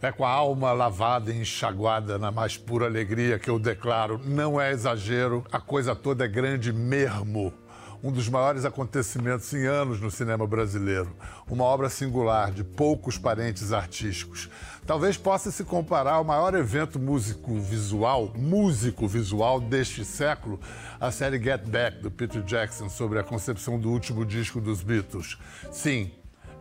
É com a alma lavada e enxaguada na mais pura alegria que eu declaro: não é exagero, a coisa toda é grande mesmo um dos maiores acontecimentos em anos no cinema brasileiro. Uma obra singular, de poucos parentes artísticos. Talvez possa se comparar ao maior evento músico-visual, músico-visual deste século, a série Get Back, do Peter Jackson, sobre a concepção do último disco dos Beatles. Sim,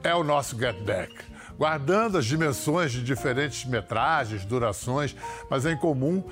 é o nosso Get Back guardando as dimensões de diferentes metragens, durações, mas é em comum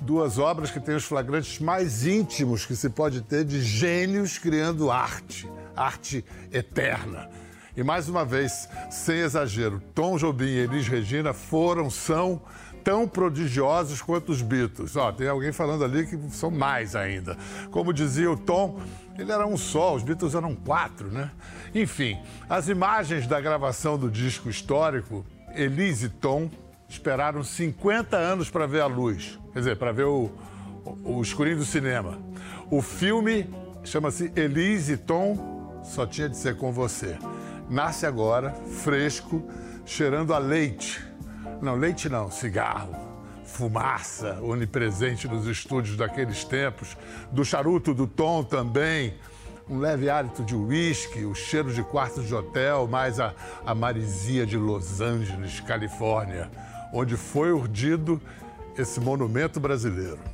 duas obras que têm os flagrantes mais íntimos que se pode ter de gênios criando arte, arte eterna. E mais uma vez, sem exagero, Tom Jobim e Elis Regina foram, são tão prodigiosos quanto os Beatles. Ó, tem alguém falando ali que são mais ainda. Como dizia o Tom, ele era um só, os Beatles eram quatro, né? Enfim, as imagens da gravação do disco histórico, Elise e Tom esperaram 50 anos para ver a luz, quer dizer, para ver o, o, o escurinho do cinema. O filme chama-se Elise e Tom, só tinha de ser com você. Nasce agora, fresco, cheirando a leite. Não, leite não, cigarro fumaça onipresente nos estúdios daqueles tempos, do charuto do Tom também, um leve hálito de uísque, o cheiro de quartos de hotel, mais a, a marisia de Los Angeles, Califórnia, onde foi urdido esse monumento brasileiro.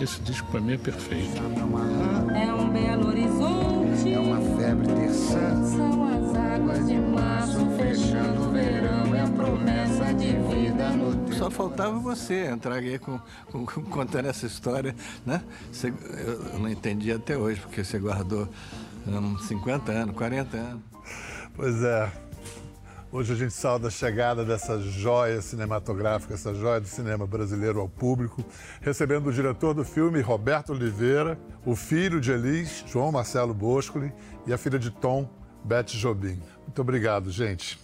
Esse disco para mim é perfeito. É um belo horizonte. É uma febre terçã. São as águas de março fechando o verão. É a promessa de vida no teu Só faltava você entrar aí com, com, com, contando essa história, né? Você, eu não entendi até hoje, porque você guardou um, 50 anos, 40 anos. Pois é. Hoje a gente salda a chegada dessa joia cinematográfica, essa joia do cinema brasileiro ao público, recebendo o diretor do filme, Roberto Oliveira, o filho de Elis, João Marcelo Boscoli, e a filha de Tom, Beth Jobim. Muito obrigado, gente.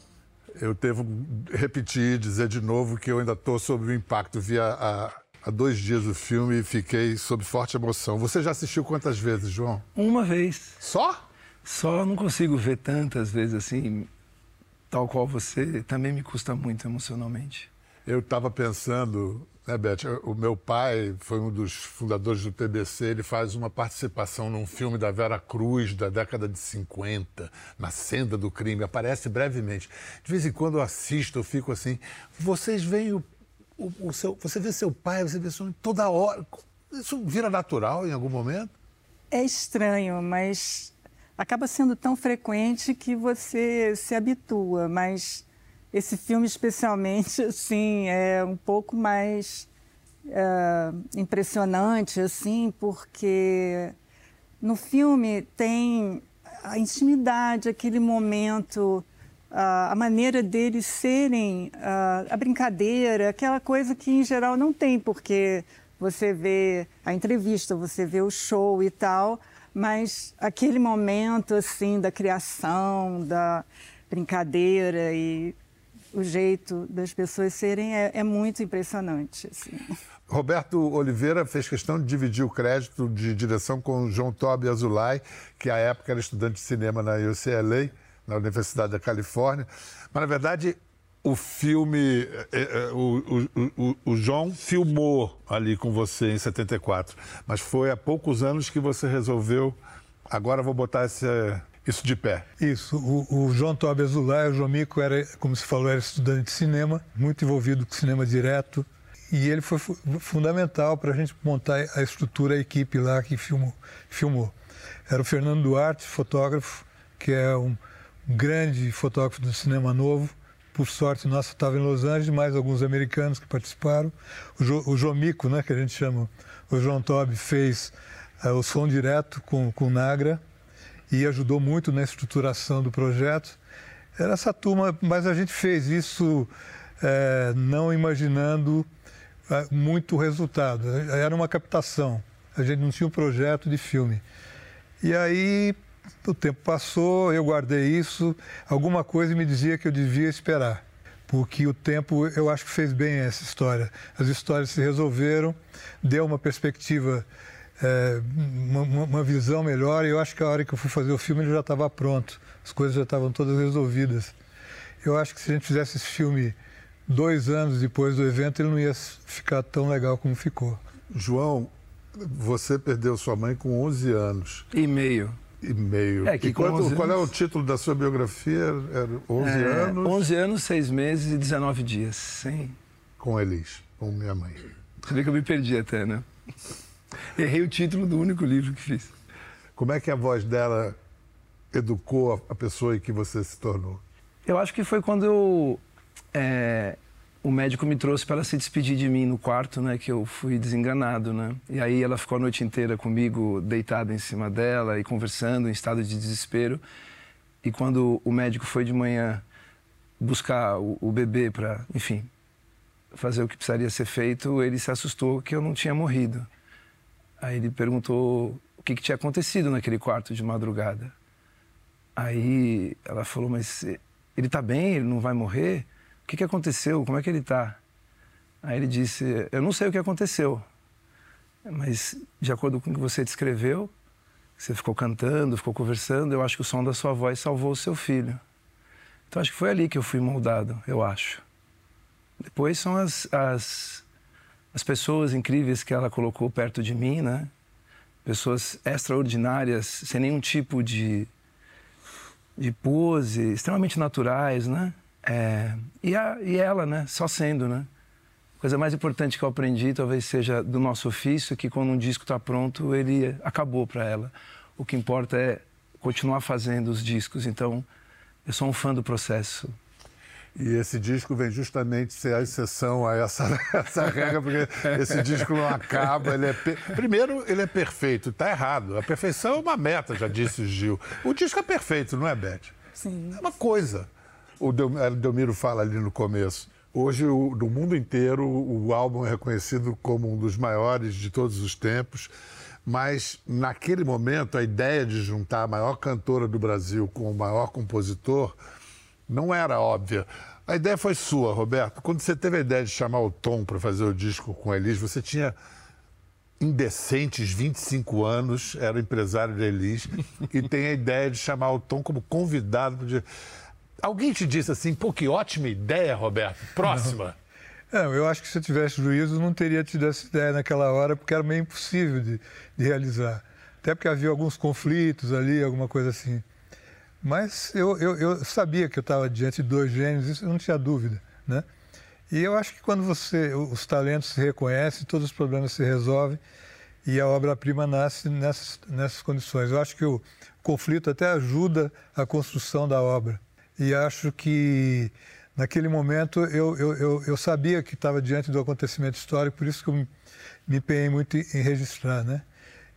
Eu devo repetir, dizer de novo que eu ainda estou sob o impacto. Vi há, há dois dias o filme e fiquei sob forte emoção. Você já assistiu quantas vezes, João? Uma vez. Só? Só, não consigo ver tantas vezes assim tal qual você, também me custa muito emocionalmente. Eu estava pensando, né, Beth? O meu pai foi um dos fundadores do TBC. Ele faz uma participação num filme da Vera Cruz da década de 50, na senda do crime. Aparece brevemente. De vez em quando eu assisto, eu fico assim. Vocês veem o, o, o seu, você vê seu pai, você vê seu toda hora. Isso vira natural em algum momento? É estranho, mas acaba sendo tão frequente que você se habitua, mas esse filme especialmente, assim, é um pouco mais é, impressionante, assim, porque no filme tem a intimidade, aquele momento, a maneira deles serem, a brincadeira, aquela coisa que em geral não tem, porque você vê a entrevista, você vê o show e tal, mas aquele momento assim da criação, da brincadeira e o jeito das pessoas serem é, é muito impressionante. Assim. Roberto Oliveira fez questão de dividir o crédito de direção com o João Tobi Azulay, que à época era estudante de cinema na UCLA, na Universidade da Califórnia. Mas, na verdade, o filme, é, é, o, o, o, João filmou ali com você em 74, mas foi há poucos anos que você resolveu, agora vou botar esse, isso de pé. Isso, o, o João Tobi Azulay, o Jomico, era, como se falou, era estudante de cinema, muito envolvido com cinema direto, e ele foi fundamental para a gente montar a estrutura, a equipe lá que filmou. filmou. Era o Fernando Duarte, fotógrafo, que é um grande fotógrafo do cinema novo, por sorte nossa, estava em Los Angeles, mais alguns americanos que participaram. O, jo, o Jomico, né, que a gente chama, o João Tobi, fez uh, o som direto com, com o Nagra e ajudou muito na estruturação do projeto. Era essa turma, mas a gente fez isso é, não imaginando é, muito resultado. Era uma captação. A gente não tinha um projeto de filme. E aí o tempo passou, eu guardei isso. Alguma coisa me dizia que eu devia esperar, porque o tempo eu acho que fez bem essa história. As histórias se resolveram, deu uma perspectiva, é, uma, uma, visão melhor. E eu acho que a hora que eu fui fazer o filme ele já estava pronto, as coisas já estavam todas resolvidas. Eu acho que se a gente fizesse esse filme dois anos depois do evento, ele não ia ficar tão legal como ficou. João, você perdeu sua mãe com 11 anos. E meio. E meio. É, que e qual, anos... qual é o título da sua biografia? Era 11 é, anos? 11 anos, 6 meses e 19 dias. Sim. Com Elis, com minha mãe. Você vê que eu me perdi até, né? Errei o título do único livro que fiz. Como é que a voz dela educou a pessoa em que você se tornou? Eu acho que foi quando eu é, o médico me trouxe para ela se despedir de mim no quarto, né? Que eu fui desenganado, né? E aí ela ficou a noite inteira comigo, deitada em cima dela e conversando em estado de desespero. E quando o médico foi de manhã buscar o, o bebê para, enfim, fazer o que precisaria ser feito, ele se assustou que eu não tinha morrido. Aí ele perguntou o que, que tinha acontecido naquele quarto de madrugada. Aí ela falou, mas ele está bem? Ele não vai morrer? Que, que aconteceu? Como é que ele está? Aí ele disse: Eu não sei o que aconteceu, mas de acordo com o que você descreveu, você ficou cantando, ficou conversando, eu acho que o som da sua voz salvou o seu filho. Então acho que foi ali que eu fui moldado, eu acho. Depois são as, as, as pessoas incríveis que ela colocou perto de mim, né? Pessoas extraordinárias, sem nenhum tipo de, de pose, extremamente naturais, né? É, e, a, e ela, né? Só sendo, né? A coisa mais importante que eu aprendi talvez seja do nosso ofício, que quando um disco está pronto, ele acabou para ela. O que importa é continuar fazendo os discos. Então, eu sou um fã do processo. E esse disco vem justamente ser a exceção a essa, essa regra, porque esse disco não acaba. Ele é Primeiro, ele é perfeito, está errado. A perfeição é uma meta, já disse o Gil. O disco é perfeito, não é, Beth? Sim. É uma coisa o Delmiro fala ali no começo. Hoje, no mundo inteiro, o álbum é reconhecido como um dos maiores de todos os tempos, mas naquele momento a ideia de juntar a maior cantora do Brasil com o maior compositor não era óbvia. A ideia foi sua, Roberto. Quando você teve a ideia de chamar o Tom para fazer o disco com a Elis, você tinha indecentes 25 anos, era empresário da Elis, e tem a ideia de chamar o Tom como convidado. De... Alguém te disse assim, pô, que ótima ideia, Roberto. Próxima. Não. não eu acho que se eu tivesse juízo, não teria tido essa ideia naquela hora, porque era meio impossível de, de realizar. Até porque havia alguns conflitos ali, alguma coisa assim. Mas eu, eu, eu sabia que eu estava diante de dois gênios, isso eu não tinha dúvida, né? E eu acho que quando você, os talentos se reconhecem, todos os problemas se resolvem e a obra-prima nasce nessas, nessas condições. Eu acho que o conflito até ajuda a construção da obra. E acho que naquele momento eu, eu, eu, eu sabia que estava diante do acontecimento histórico, por isso que eu me, empenhei muito em registrar, né?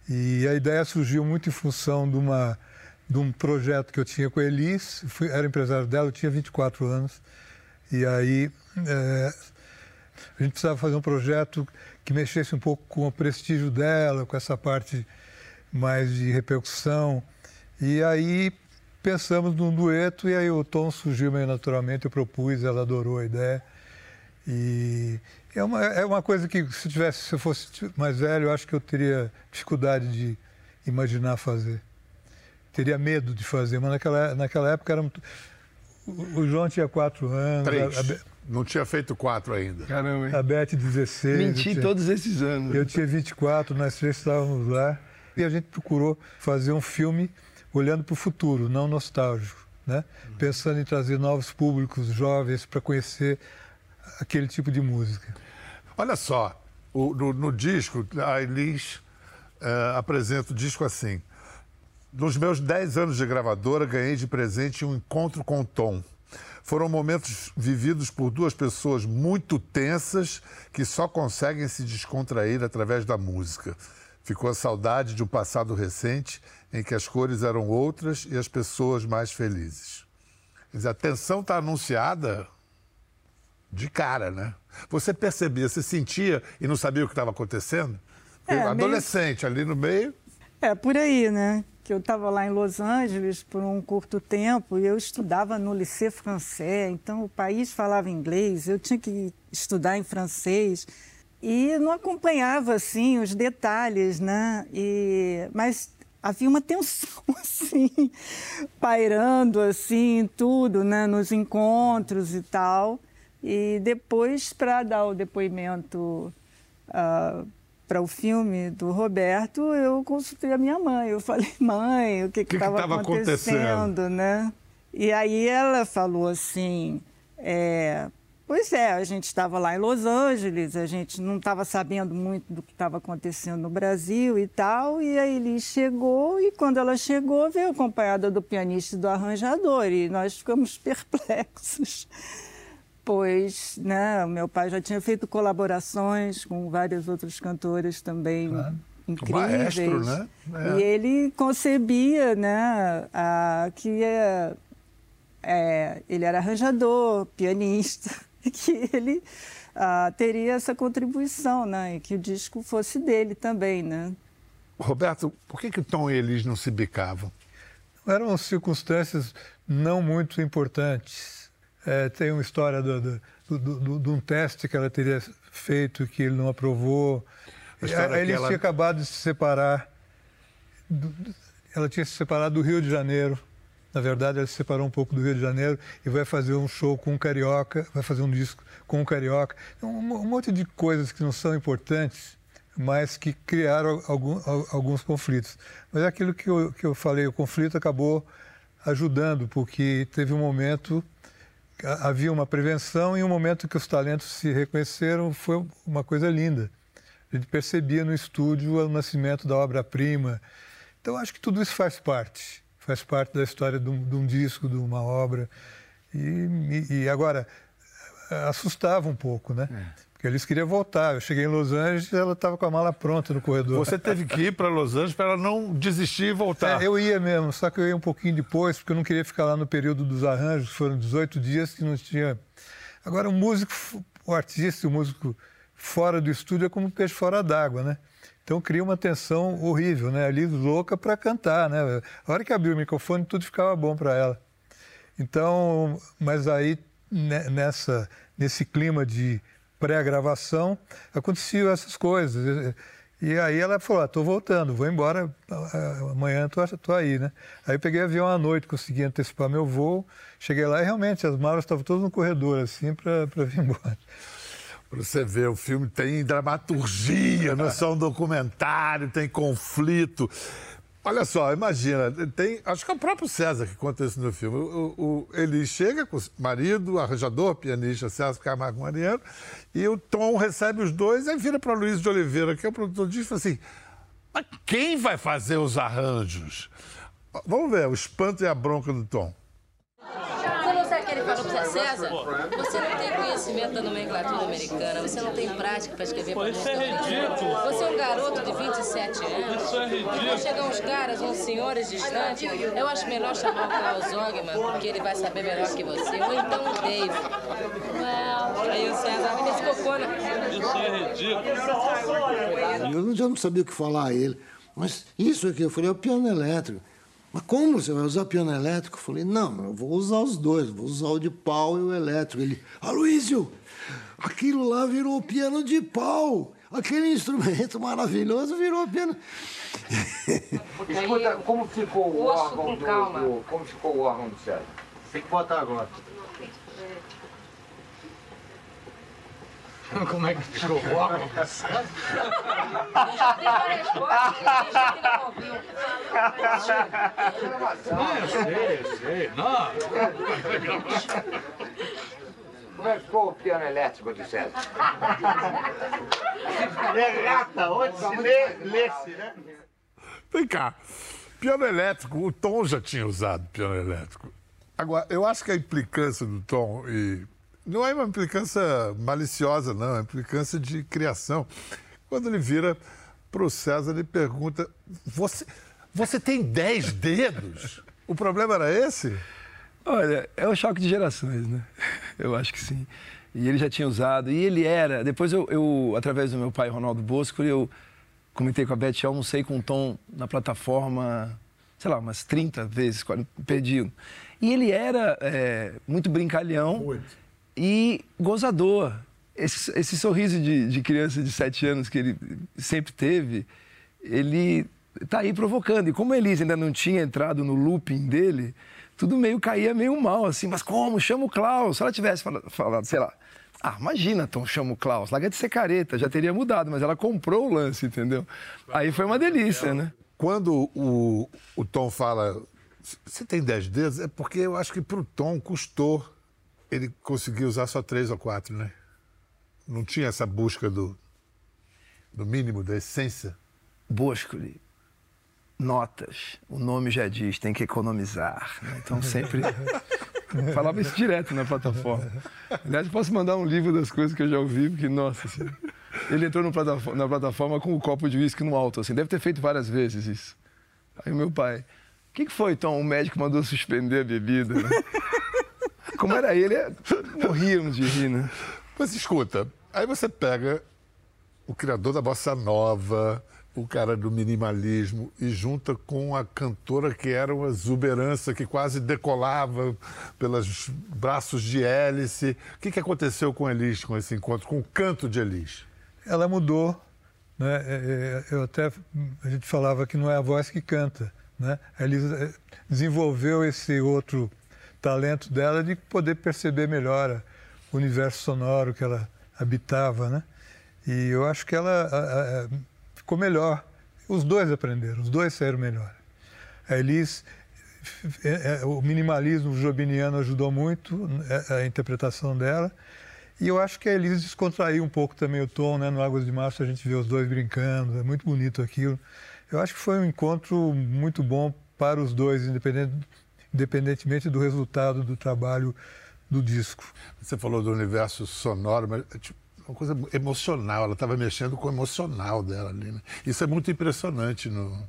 E a ideia surgiu muito em função de, uma, de um projeto que eu tinha com a Elis, fui, era empresário dela, eu tinha 24 anos, e aí é, a gente precisava fazer um projeto que mexesse um pouco com o prestígio dela, com essa parte mais de repercussão. E aí pensamos num dueto e aí o tom surgiu meio naturalmente, eu propus, ela adorou a ideia. E é uma, é uma coisa que se, tivesse, se eu fosse mais velho, eu acho que eu teria dificuldade de imaginar fazer. Teria medo de fazer, mas naquela, naquela época era muito... O João tinha quatro anos. Três. A, a... Não tinha feito quatro ainda. Caramba. Hein? A Beth, 16. Menti tinha... todos esses anos. Eu tinha 24, nós três estávamos lá. E a gente procurou fazer um filme olhando para o futuro, não nostálgico, né? Uhum. pensando em trazer novos públicos jovens para conhecer aquele tipo de música. Olha só, o, no, no, disco, a Elis uh, apresenta o disco assim. Nos meus 10 anos de gravadora, ganhei de presente um encontro com o Tom. Foram momentos vividos por duas pessoas muito tensas que só conseguem se descontrair através da música. Ficou a saudade de um passado recente em que as cores eram outras e as pessoas mais felizes. a tensão está anunciada de cara, né? Você percebia, você sentia e não sabia o que estava acontecendo? É, adolescente meio... ali no meio. É, por aí, né? Que eu estava lá em Los Angeles por um curto tempo e eu estudava no Lycée Français, então o país falava inglês, eu tinha que estudar em francês e não acompanhava assim os detalhes, né? E mas havia uma tensão assim pairando assim tudo, né? Nos encontros e tal. E depois para dar o depoimento uh, para o filme do Roberto, eu consultei a minha mãe. Eu falei, mãe, o que estava acontecendo, acontecendo, né? E aí ela falou assim, é, Pois é, a gente estava lá em Los Angeles, a gente não estava sabendo muito do que estava acontecendo no Brasil e tal, e a Elis chegou, e quando ela chegou, veio acompanhada do pianista e do arranjador, e nós ficamos perplexos, pois né, meu pai já tinha feito colaborações com várias outras cantoras também. Claro. Incríveis. O maestro, né? É. E ele concebia né, a, que é, é, ele era arranjador, pianista, que ele ah, teria essa contribuição, né? E que o disco fosse dele também, né? Roberto, por que, que o Tom e Elis não se bicavam? Eram circunstâncias não muito importantes. É, tem uma história do, do, do, de um teste que ela teria feito que ele não aprovou. Ele ela... tinha acabado de se separar. Ela tinha se separado do Rio de Janeiro na verdade, ela se separou um pouco do Rio de Janeiro e vai fazer um show com um carioca, vai fazer um disco com um carioca. Um, um monte de coisas que não são importantes, mas que criaram algum, alguns conflitos. Mas é aquilo que eu, que eu falei, o conflito acabou ajudando, porque teve um momento, havia uma prevenção e um momento que os talentos se reconheceram, foi uma coisa linda. A gente percebia no estúdio o nascimento da obra-prima. Então, acho que tudo isso faz parte faz parte da história de um, de um disco, de uma obra. E, e, agora, assustava um pouco, né? É. Porque eles queriam voltar. Eu cheguei em Los Angeles e ela estava com a mala pronta no corredor. Você teve que ir para Los Angeles para ela não desistir e voltar. É, eu ia mesmo, só que eu ia um pouquinho depois, porque eu não queria ficar lá no período dos arranjos, foram 18 dias que não tinha. Agora, o músico, o artista, o músico fora do estúdio é como um peixe fora d'água, né? Então cria uma tensão horrível, né? Ali louca para cantar, né? A hora que abriu o microfone tudo ficava bom para ela. Então, mas aí nessa nesse clima de pré-gravação aconteciam essas coisas. E aí ela falou: ah, voltando, vou embora, amanhã estou aí, né? Aí peguei avião à noite, consegui antecipar meu voo, cheguei lá e realmente as malas estavam todas no corredor, assim, para vir embora. Você vê, o filme tem dramaturgia, não é só um documentário, tem conflito. Olha só, imagina, tem. Acho que é o próprio César que conta isso no filme. O, o, ele chega com o marido, arranjador, pianista César Camargo Mariano, e o Tom recebe os dois, aí vira para Luiz de Oliveira, que é o produtor disso, e fala assim: mas quem vai fazer os arranjos? Vamos ver, o espanto e a bronca do Tom. Você não sabe que ele falou para César? Você conhecimento da nomenclatura americana, você não tem prática para escrever Pô, isso é ridículo. Você é um garoto de 27 anos. Isso é ridículo. Vão chegar uns caras, uns senhores distantes. Eu acho melhor chamar o Carl Zogman, porque ele vai saber melhor que você. Ou então o Dave. Well, aí o César fez cocô na... Isso é ridículo. Eu já não sabia o que falar a ele. Mas isso aqui, eu falei, é o piano elétrico. Mas como você vai usar piano elétrico? Eu falei, não, eu vou usar os dois, vou usar o de pau e o elétrico. Ele, Aloysio, aquilo lá virou piano de pau. Aquele instrumento maravilhoso virou piano. Escuta, como ficou o órgão do, do, Como ficou o órgão do César? Tem que botar agora. Como é que ficou o órgão? Eu sei, eu sei. Não. Como é que ficou o piano elétrico do César? Errata, onde se lê, lê-se, né? Vem cá. Piano elétrico, o Tom já tinha usado piano elétrico. Agora, eu acho que a implicância do Tom e não é uma implicância maliciosa, não, é uma implicância de criação. Quando ele vira para o César, ele pergunta: você, você tem dez dedos? O problema era esse? Olha, é o choque de gerações, né? Eu acho que sim. E ele já tinha usado. E ele era. Depois, eu, eu através do meu pai, Ronaldo Bosco, eu comentei com a Beth, eu almocei com o Tom na plataforma, sei lá, umas 30 vezes, 40, perdi. E ele era é, muito brincalhão muito. E gozador. Esse, esse sorriso de, de, criança de 7 anos que ele sempre teve, ele tá aí provocando. E como a Elise ainda não tinha entrado no looping dele, tudo meio caía meio mal, assim. Mas como? Chama o Klaus. Se ela tivesse falado, sei lá, ah, imagina, Tom, chama o Klaus. Larga de ser careta, já teria mudado, mas ela comprou o lance, entendeu? Aí foi uma delícia, né? Quando o, o Tom fala, você tem 10 dedos, é porque eu acho que pro Tom custou ele conseguir usar só três ou quatro, né? Não tinha essa busca do, do mínimo, da essência. Boscoli, notas. O nome já diz, tem que economizar. Né? Então sempre. Falava isso direto na plataforma. Aliás, posso mandar um livro das coisas que eu já ouvi, porque, nossa senhora. Ele entrou plataforma, na plataforma com o um copo de uísque no alto, assim. Deve ter feito várias vezes isso. Aí o meu pai, o que, que foi, Tom? O médico mandou suspender a bebida. Né? Como era ele, morríamos de rir, né? Mas escuta, aí você pega o criador da bossa nova, o cara do minimalismo e junta com a cantora que era uma exuberância que quase decolava pelos braços de hélice. O que, que aconteceu com Elis, com esse encontro, com o canto de Elis? Ela mudou. Né? É, é, eu até, a gente falava que não é a voz que canta. Né? A Elis é, desenvolveu esse outro talento dela de poder perceber melhor o universo sonoro que ela habitava. Né? E eu acho que ela... A, a, ficou melhor. Os dois aprenderam, os dois saíram melhor. A Elis, é, é, o minimalismo jobiniano ajudou muito é, a interpretação dela. E eu acho que a Elis descontraiu um pouco também o tom, né? No Águas de Março a gente vê os dois brincando, é muito bonito aquilo. Eu acho que foi um encontro muito bom para os dois, independente, independentemente do resultado do trabalho do disco. Você falou do universo sonoro, mas tipo, uma coisa emocional, ela estava mexendo com o emocional dela ali. Né? Isso é muito impressionante no,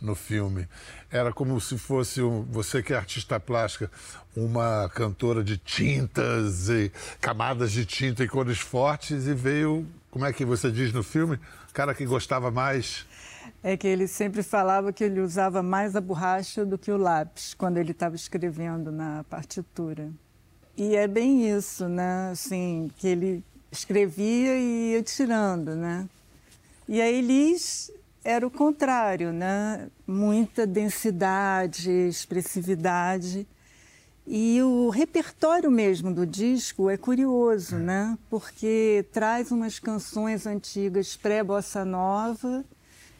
no filme. Era como se fosse, um, você que é artista plástica, uma cantora de tintas e camadas de tinta e cores fortes, e veio, como é que você diz no filme? Cara que gostava mais. É que ele sempre falava que ele usava mais a borracha do que o lápis quando ele estava escrevendo na partitura. E é bem isso, né? Assim, que ele escrevia e ia tirando, né? E a Elis era o contrário, né? Muita densidade, expressividade. E o repertório mesmo do disco é curioso, né? Porque traz umas canções antigas pré-bossa nova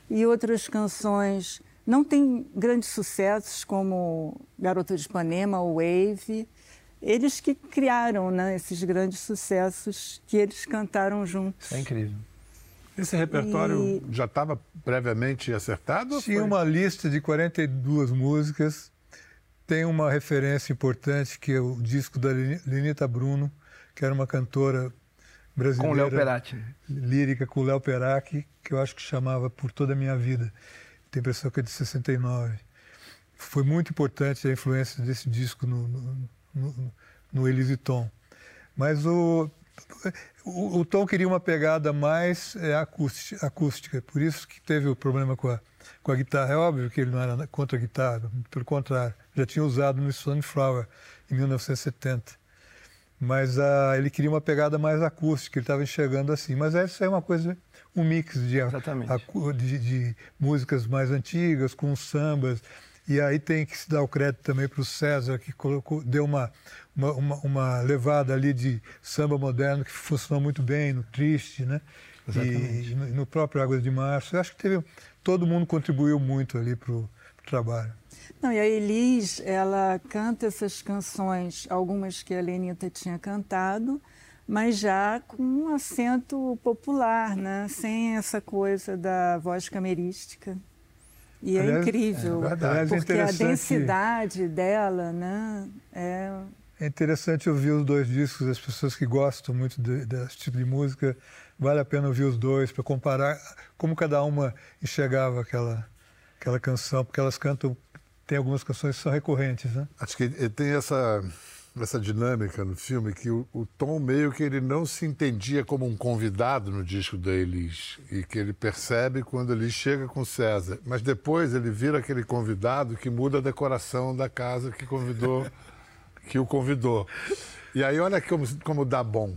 e outras canções não tem grandes sucessos como Garota de Ipanema ou Wave, eles que criaram né, esses grandes sucessos que eles cantaram juntos. É incrível. Esse repertório e... já estava previamente acertado? Tinha uma lista de 42 músicas. Tem uma referência importante que é o disco da Lenita Bruno, que era uma cantora brasileira. Com o Léo Perati. Lírica com o Léo Perati, que eu acho que chamava Por Toda a Minha Vida. Tem a impressão que é de 69. Foi muito importante a influência desse disco no, no no, no Elise Tom. Mas o, o, o, Tom queria uma pegada mais é, acústica, acústica, por isso que teve o problema com a, com a guitarra. É óbvio que ele não era contra a guitarra, pelo contrário, já tinha usado no Sunflower em 1970. Mas ah, ele queria uma pegada mais acústica, ele estava enxergando assim. Mas essa é uma coisa, um mix de, a, de, de músicas mais antigas com sambas e aí tem que se dar o crédito também para o César, que colocou, deu uma, uma, uma, uma, levada ali de samba moderno que funcionou muito bem no Triste, né? Exatamente. E no, no próprio Águas de Março. Eu acho que teve, todo mundo contribuiu muito ali para o trabalho. Não, e a Elis, ela canta essas canções, algumas que a Lenita tinha cantado, mas já com um acento popular, né? sem essa coisa da voz camerística. E é Aliás, incrível, é verdade. É porque a interessante- densidade dela, né? É, É interessante ouvir os dois discos, as pessoas que gostam muito de- desse tipo de música, vale a pena ouvir os dois para comparar como cada uma enxergava aquela, aquela canção, porque elas cantam, tem algumas canções que são recorrentes, né? Acho que ele tem essa, essa dinâmica no filme que o, o Tom meio que ele não se entendia como um convidado no disco da Elis e que ele percebe quando ele chega com o César. Mas depois ele vira aquele convidado que muda a decoração da casa que convidou, que o convidou. E aí olha como, como dá bom.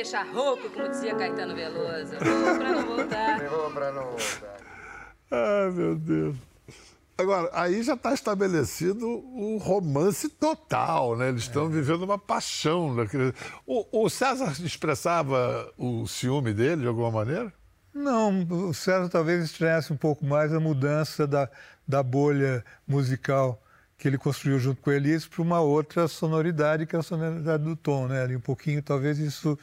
Deixa rouco, como dizia Caetano Veloso. Vou pra não voltar. Levou pra não voltar. Ai, meu Deus. Agora, aí já está estabelecido o romance total, né? Eles estão vivendo uma paixão. Daquele... O, o César expressava o ciúme dele de alguma maneira? Não, o César talvez estranhasse um pouco mais a mudança da, da bolha musical que ele construiu junto com a Elis para uma outra sonoridade, que é a sonoridade do tom, né? Ali um pouquinho, talvez isso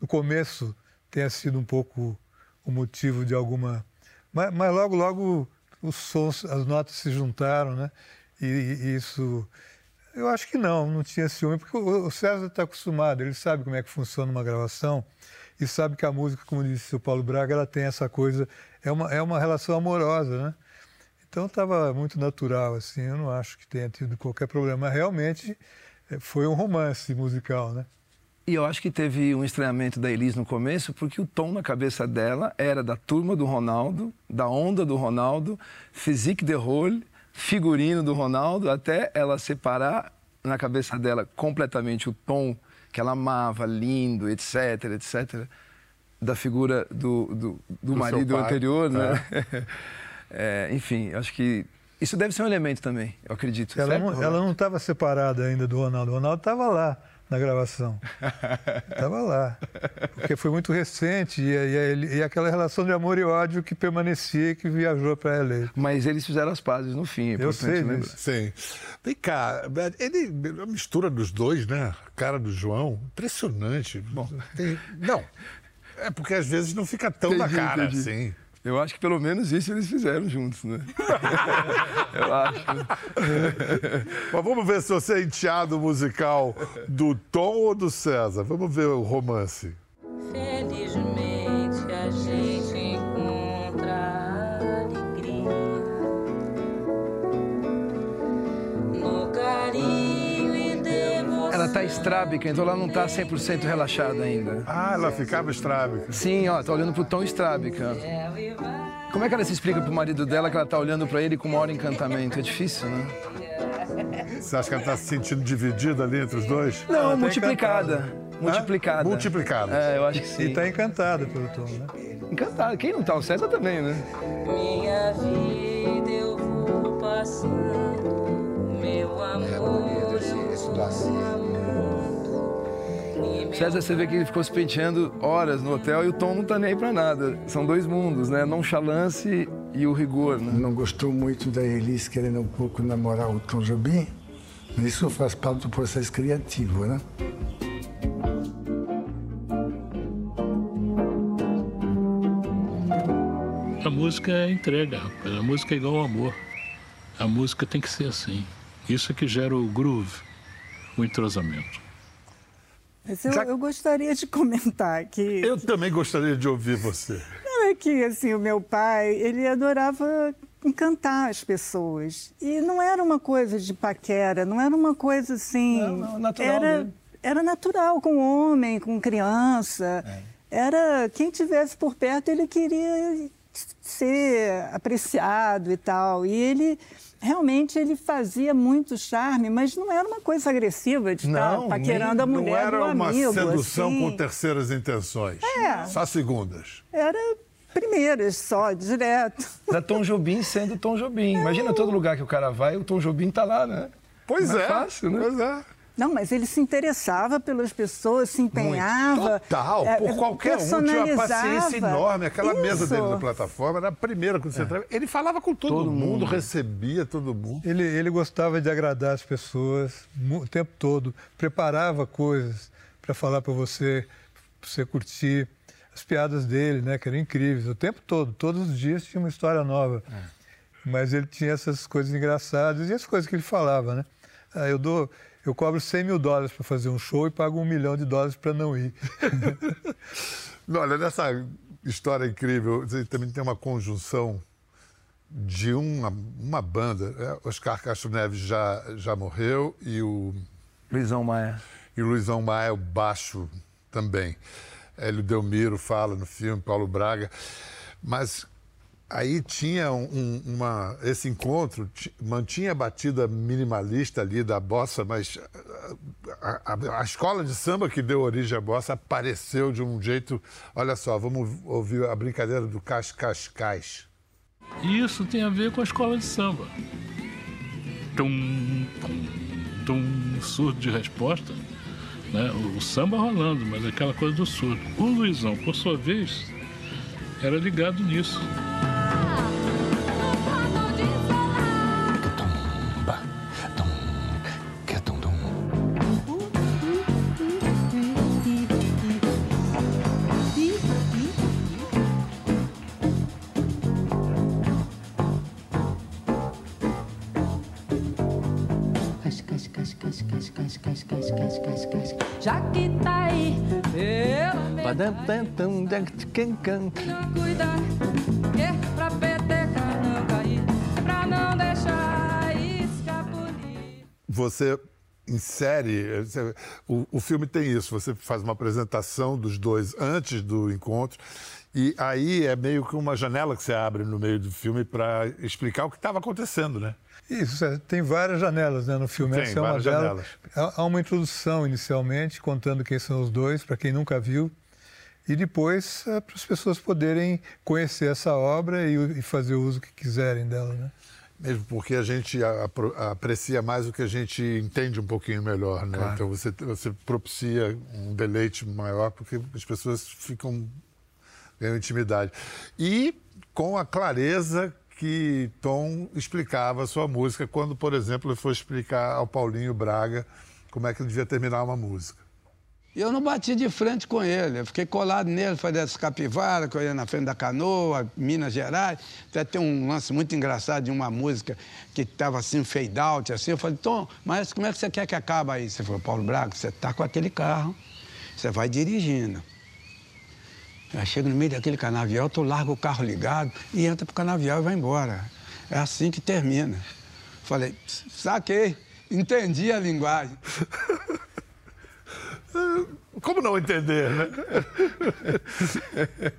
no começo tenha sido um pouco o motivo de alguma... Mas, mas logo, logo os sons, as notas se juntaram, né? E, e isso... Eu acho que não, não tinha ciúme, porque o César está acostumado, ele sabe como é que funciona uma gravação e sabe que a música, como disse o Paulo Braga, ela tem essa coisa, é uma, é uma relação amorosa, né? Então estava muito natural, assim, eu não acho que tenha tido qualquer problema. Mas realmente eh, foi um romance musical, né? E eu acho que teve um estranhamento da Elis no começo, porque o tom na cabeça dela era da turma do Ronaldo, da onda do Ronaldo, physique de rôle, figurino do Ronaldo, até ela separar na cabeça dela completamente o tom que ela amava, lindo, etc, etc, da figura do, do, do Do marido pai, anterior, né? É, enfim, acho que isso deve ser um elemento também, eu acredito. Ela certo, não estava separada ainda do Ronaldo. O Ronaldo estava lá na gravação. Estava lá. Porque foi muito recente e, e, e aquela relação de amor e ódio que permanecia e que viajou para LA. Mas eles fizeram as pazes no fim. é Eu importante sei disso. Sim. Vem cá, ele, a mistura dos dois, né? A cara do João, impressionante. Bom, tem- não, é porque às vezes não fica tão na Entendi, cara entendi. assim. Eu acho que pelo menos isso eles fizeram juntos, né? eu acho. Mas vamos ver se você é enteado musical do Tom ou do César. Vamos ver o romance. Felizmente devoção. Ela tá estrábica, então ela não tá 100% relaxada ainda. Ah, ela ficava estrábica. Sim, ó, tá olhando pro tom estrábica. Como é que ela se explica pro marido dela que ela tá olhando pra ele com o maior encantamento? É difícil, né? Você acha que ela está se sentindo dividida ali entre os dois? Não, tá multiplicada. Multiplicada. Multiplicada. É, eu acho que E sim. está encantada pelo Tom, né? Encantada. Quem não tá? O César também, né? Minha vida eu vou passando, meu amor. É bonito esse, esse docinho. César, você vê que ele ficou se penteando horas no hotel e o Tom não tá nem aí pra nada. São dois mundos, né? Nonchalance e o rigor, né? Não gostou muito da Elis querendo um pouco namorar o Tom Jobim, mas isso faz parte do processo criativo, né? A música é entrega, rapaz. A música é igual ao amor. A música tem que ser assim. Isso é que gera o groove, o entrosamento. Mas eu, eu gostaria de comentar que. Eu também gostaria de ouvir você. Não é que assim, o meu pai, ele adorava encantar as pessoas. E não era uma coisa de paquera, não era uma coisa assim. Não, não, natural era, mesmo. era natural com homem, com criança. É. Era quem tivesse por perto, ele queria ser apreciado e tal. E ele realmente ele fazia muito charme, mas não era uma coisa agressiva de estar Não, paquerando a nem- mulher não era do uma amigo. sedução assim. com terceiras intenções. É. Só segundas. Era primeiras só, direto. Da Tom Jobim sendo Tom Jobim. Imagina todo lugar que o cara vai, o Tom Jobim tá lá, né? Pois Não é. fácil, né? Pois é. Não, mas ele se interessava pelas pessoas, se empenhava. Total, é, por qualquer um tinha uma paciência enorme. Aquela mesa Isso. dele na plataforma era a primeira que você entrava. Ele falava com todo, Todo mundo, mundo. recebia todo mundo. Ele, ele gostava de agradar as pessoas o tempo todo, preparava coisas para falar para você, para você curtir. As piadas dele, né, que eram incríveis, o tempo todo, todos os dias tinha uma história nova. Mas ele tinha essas coisas engraçadas e as coisas que ele falava, né? Ah, eu dou, eu cobro 100 mil dólares para fazer um show e pago um milhão de dólares para não ir. Olha, nessa história incrível, você também tem uma conjunção de uma, uma banda. É, Oscar Castro Neves já, já morreu e o. Luizão Maia. E o Luizão Maia, o baixo também. Hélio Delmiro fala no filme, Paulo Braga. Mas aí tinha um- um- uma. Esse encontro ti- mantinha a batida minimalista ali da bossa, mas a, a- a escola de samba que deu origem à bossa apareceu de um jeito. Olha só, vamos ouvir a brincadeira do Cascascais. E isso tem a ver com a escola de samba. Tum, tum, tum, surdo de resposta. Né? O, o samba rolando, mas aquela coisa do surdo. O Luizão, por sua vez, era ligado nisso. Cuidar, que é pra peteca não cair, pra não deixar escapulir. Você insere. você- O, o filme tem isso. Você faz uma apresentação dos dois antes do encontro. E aí é meio que uma janela que você abre no meio do filme para explicar o que estava acontecendo, né? Isso, é, tem várias janelas né, no filme. Tem, Essa é uma várias delas. janelas. Há há uma introdução inicialmente, contando quem são os dois, para quem nunca viu. E depois é, para as pessoas poderem conhecer essa obra e, e fazer o uso que quiserem dela. Né? Mesmo porque a gente aprecia mais o que a gente entende um pouquinho melhor, né? Claro. Então você, você propicia um deleite maior porque as pessoas ficam ganham intimidade. E com a clareza que Tom explicava a sua música quando, por exemplo, ele foi explicar ao Paulinho Braga como é que ele devia terminar uma música. E eu não bati de frente com ele, eu fiquei colado nele, fazia essa capivara, que eu ia na frente da canoa, Minas Gerais. Até tem um lance muito engraçado de uma música que estava assim, fade out, assim. Eu falei, Tom, mas como é que você quer que acabe aí? Você falou, Paulo Braga, você tá com aquele carro, você vai dirigindo. Eu chego no meio daquele canavial, tu larga o carro ligado e entra pro canavial e vai embora. É assim que termina. Falei, saquei, entendi a linguagem. Como não entender, né?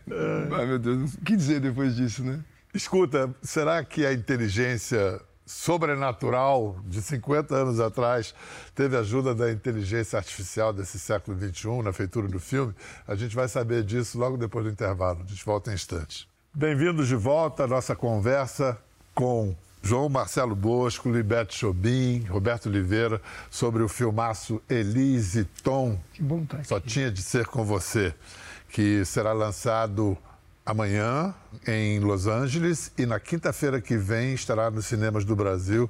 Ai, meu Deus, o que dizer depois disso, né? Escuta, será que a inteligência sobrenatural de 50 anos atrás teve ajuda da inteligência artificial desse século XXI na feitura do filme? A gente vai saber disso logo depois do intervalo. A gente volta em instantes. Bem-vindos de volta à nossa conversa com João Marcelo Bosco, Libete Chobin, Roberto Oliveira, sobre o filmaço Elise Tom. Que bom tá Só tinha de ser com você, que será lançado amanhã em Los Angeles e na quinta-feira que vem estará nos cinemas do Brasil.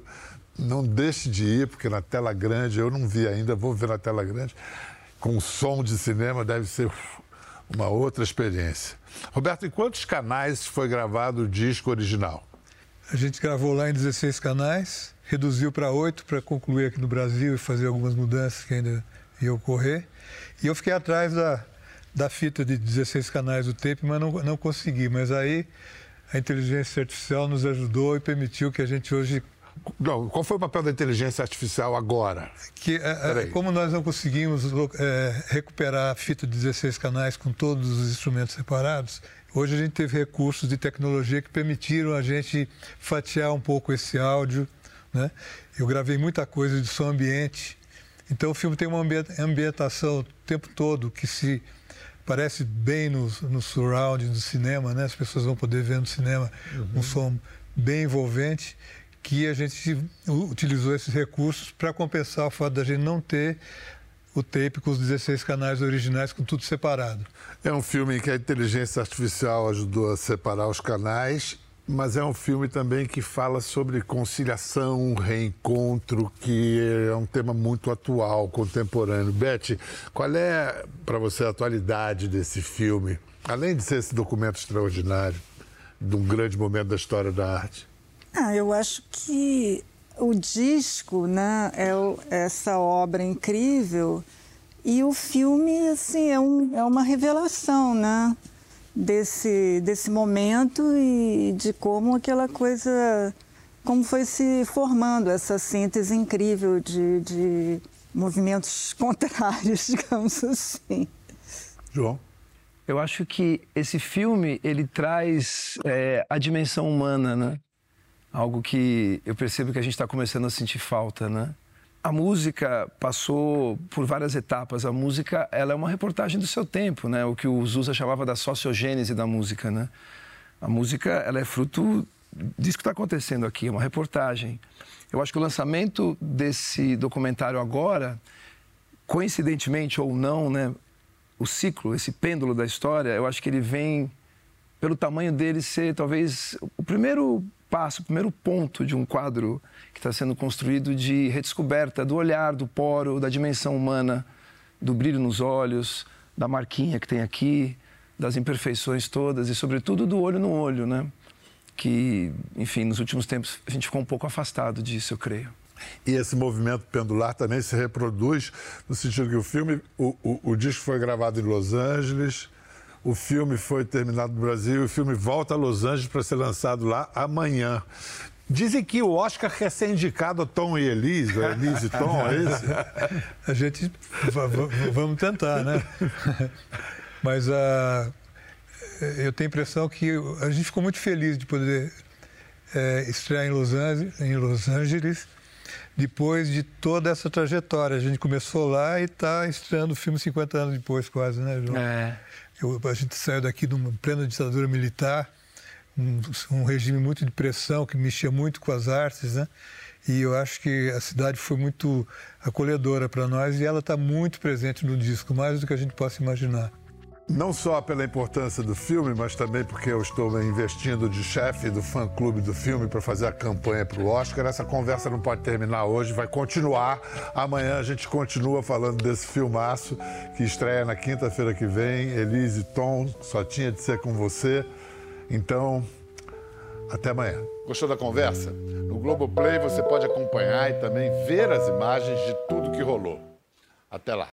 Não deixe de ir, porque na tela grande, eu não vi ainda, vou ver na tela grande, com som de cinema deve ser uma outra experiência. Roberto, em quantos canais foi gravado o disco original? A gente gravou lá em 16 canais, reduziu para oito para concluir aqui no Brasil e fazer algumas mudanças que ainda iam ocorrer. E eu fiquei atrás da, da fita de 16 canais do tape, mas não, não consegui. Mas aí a inteligência artificial nos ajudou e permitiu que a gente hoje. Não, qual foi o papel da inteligência artificial agora? Que, é, é, como nós não conseguimos é, recuperar a fita de 16 canais com todos os instrumentos separados, Hoje a gente teve recursos de tecnologia que permitiram a gente fatiar um pouco esse áudio. Né? Eu gravei muita coisa de som ambiente. Então o filme tem uma ambi- ambientação o tempo todo que se parece bem no, no surround do cinema, né? As pessoas vão poder ver no cinema um som bem envolvente que a gente utilizou esses recursos para compensar o fato da gente não ter o tape com os 16 canais originais com tudo separado. É um filme em que a inteligência artificial ajudou a separar os canais, mas é um filme também que fala sobre conciliação, reencontro, que é um tema muito atual, contemporâneo. Beth, qual é para você a atualidade desse filme? Além de ser esse documento extraordinário, de um grande momento da história da arte. Ah, eu acho que o disco, né, é o- essa obra incrível e o filme, assim, é, um, é uma revelação, né, desse, desse momento e de como aquela coisa, como foi se formando essa síntese incrível de, de movimentos contrários, digamos assim. João? Eu acho que esse filme ele traz é, a dimensão humana, né? Algo que eu percebo que a gente está começando a sentir falta, né? A música passou por várias etapas. A música, ela é uma reportagem do seu tempo, né? O que o Zusa chamava da sociogênese da música, né? A música, ela é fruto disso que está acontecendo aqui, é uma reportagem. Eu acho que o lançamento desse documentário agora, coincidentemente ou não, né? O ciclo, esse pêndulo da história, eu acho que ele vem pelo tamanho dele ser talvez o primeiro passo, o primeiro ponto de um quadro que está sendo construído de redescoberta do olhar, do poro, da dimensão humana, do brilho nos olhos, da marquinha que tem aqui, das imperfeições todas e, sobretudo, do olho no olho, né? Que, enfim, nos últimos tempos a gente ficou um pouco afastado disso, eu creio. E esse movimento pendular também se reproduz no sentido que o filme, o, o, o disco foi gravado em Los Angeles, o filme foi terminado no Brasil e o filme volta a Los Angeles para ser lançado lá amanhã. Dizem que o Oscar quer ser indicado a Tom e Elise, Elise e Tom, é isso? A gente va- va- vamos tentar, né? Mas ah, eu tenho a impressão que a gente ficou muito feliz de poder eh, estrear em Los, Angeles, em Los Angeles depois de toda essa trajetória. A gente começou lá e está estreando o filme 50 anos depois, quase, né, João? É. Eu- a gente saiu daqui de uma plena ditadura militar, um, um regime muito de pressão que mexia muito com as artes, né? E eu acho que a cidade foi muito acolhedora para nós e ela está muito presente no disco, mais do que a gente possa imaginar. Não só pela importância do filme, mas também porque eu estou investindo de chefe do fã-clube do filme para fazer a campanha para o Oscar. Essa conversa não pode terminar hoje, vai continuar. Amanhã a gente continua falando desse filmaço que estreia na quinta-feira que vem. Elise Tom, só tinha de ser com você. Então, até amanhã. Gostou da conversa? No Globoplay você pode acompanhar e também ver as imagens de tudo que rolou. Até lá.